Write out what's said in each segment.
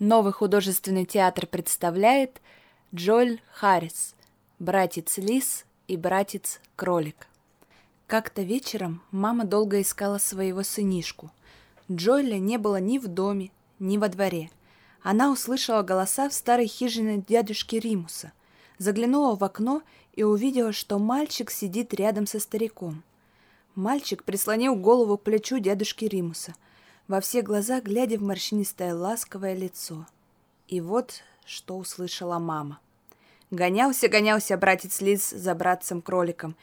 Новый художественный театр представляет Джоэль Харрис, братец Лис и братец Кролик. Как-то вечером мама долго искала своего сынишку. Джоэля не было ни в доме, ни во дворе. Она услышала голоса в старой хижине дядюшки Римуса, заглянула в окно и увидела, что мальчик сидит рядом со стариком. Мальчик прислонил голову к плечу дядюшки Римуса – во все глаза глядя в морщинистое ласковое лицо. И вот что услышала мама. Гонялся, гонялся братец Лис за братцем-кроликом.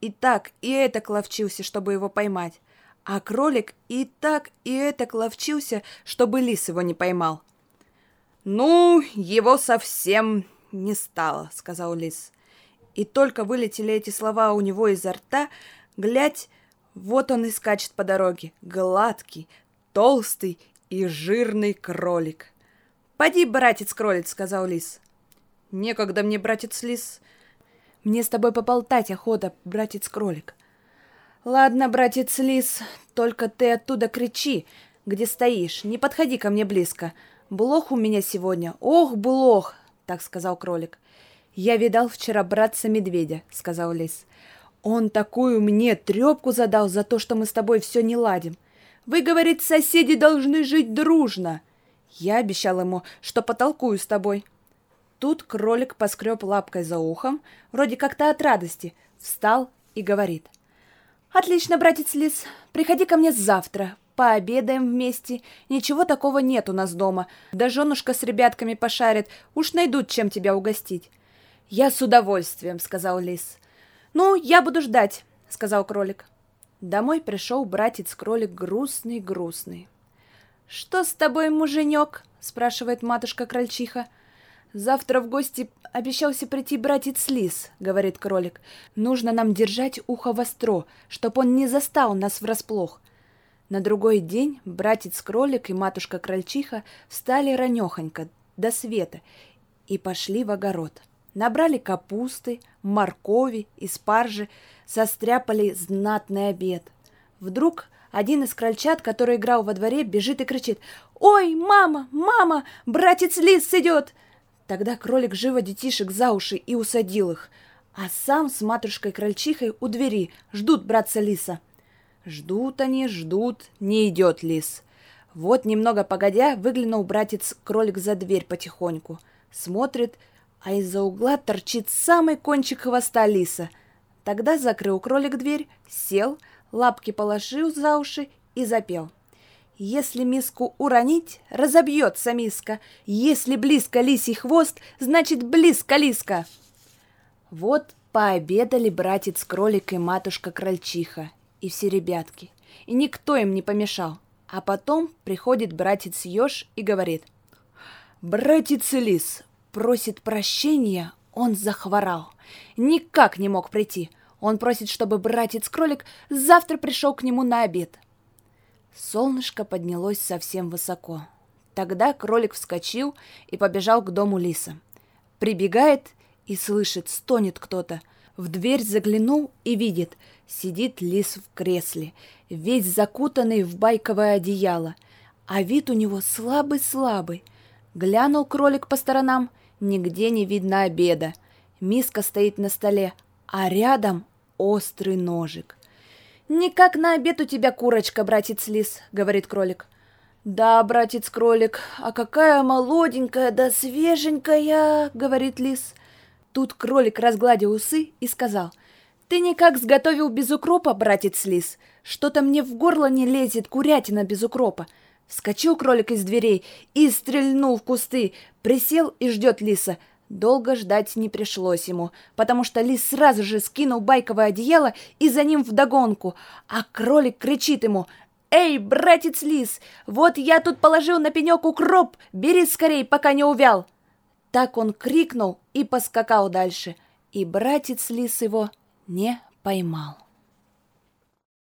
И так, и это ловчился, чтобы его поймать. А кролик и так, и это ловчился, чтобы лис его не поймал. «Ну, его совсем не стало», — сказал лис. И только вылетели эти слова у него изо рта, глядь, вот он и скачет по дороге, гладкий, толстый и жирный кролик. «Поди, братец-кролик», — сказал лис. «Некогда мне, братец-лис. Мне с тобой поболтать охота, братец-кролик». «Ладно, братец-лис, только ты оттуда кричи, где стоишь, не подходи ко мне близко. Блох у меня сегодня, ох, блох!» — так сказал кролик. «Я видал вчера братца-медведя», — сказал лис. «Он такую мне трепку задал за то, что мы с тобой все не ладим. Вы, говорит, соседи должны жить дружно. Я обещал ему, что потолкую с тобой. Тут кролик поскреб лапкой за ухом, вроде как-то от радости, встал и говорит. «Отлично, братец Лис, приходи ко мне завтра, пообедаем вместе. Ничего такого нет у нас дома. Да женушка с ребятками пошарит, уж найдут, чем тебя угостить». «Я с удовольствием», — сказал Лис. «Ну, я буду ждать», — сказал кролик. Домой пришел братец-кролик грустный-грустный. «Что с тобой, муженек?» — спрашивает матушка-крольчиха. «Завтра в гости обещался прийти братец Лис», — говорит кролик. «Нужно нам держать ухо востро, чтоб он не застал нас врасплох». На другой день братец-кролик и матушка-крольчиха встали ранехонько, до света, и пошли в огород. Набрали капусты, моркови и спаржи, состряпали знатный обед. Вдруг один из крольчат, который играл во дворе, бежит и кричит «Ой, мама, мама, братец Лис идет!» Тогда кролик живо детишек за уши и усадил их, а сам с матушкой-крольчихой у двери ждут братца Лиса. Ждут они, ждут, не идет лис. Вот немного погодя выглянул братец-кролик за дверь потихоньку. Смотрит — а из-за угла торчит самый кончик хвоста лиса. Тогда закрыл кролик дверь, сел, лапки положил за уши и запел. Если миску уронить, разобьется миска. Если близко лисий хвост, значит близко лиска. Вот пообедали братец-кролик и матушка-крольчиха, и все ребятки. И никто им не помешал. А потом приходит братец-еж и говорит. «Братец-лис, просит прощения, он захворал. Никак не мог прийти. Он просит, чтобы братец-кролик завтра пришел к нему на обед. Солнышко поднялось совсем высоко. Тогда кролик вскочил и побежал к дому лиса. Прибегает и слышит, стонет кто-то. В дверь заглянул и видит, сидит лис в кресле, весь закутанный в байковое одеяло, а вид у него слабый-слабый. Глянул кролик по сторонам — Нигде не видно обеда. Миска стоит на столе, а рядом острый ножик. «Не как на обед у тебя курочка, братец Лис», — говорит кролик. «Да, братец кролик, а какая молоденькая да свеженькая», — говорит лис. Тут кролик разгладил усы и сказал, «Ты никак сготовил без укропа, братец лис? Что-то мне в горло не лезет курятина без укропа. Вскочил кролик из дверей и стрельнул в кусты, присел и ждет лиса. Долго ждать не пришлось ему, потому что лис сразу же скинул байковое одеяло и за ним вдогонку, а кролик кричит ему «Эй, братец лис, вот я тут положил на пенек укроп, бери скорей, пока не увял!» Так он крикнул и поскакал дальше, и братец лис его не поймал.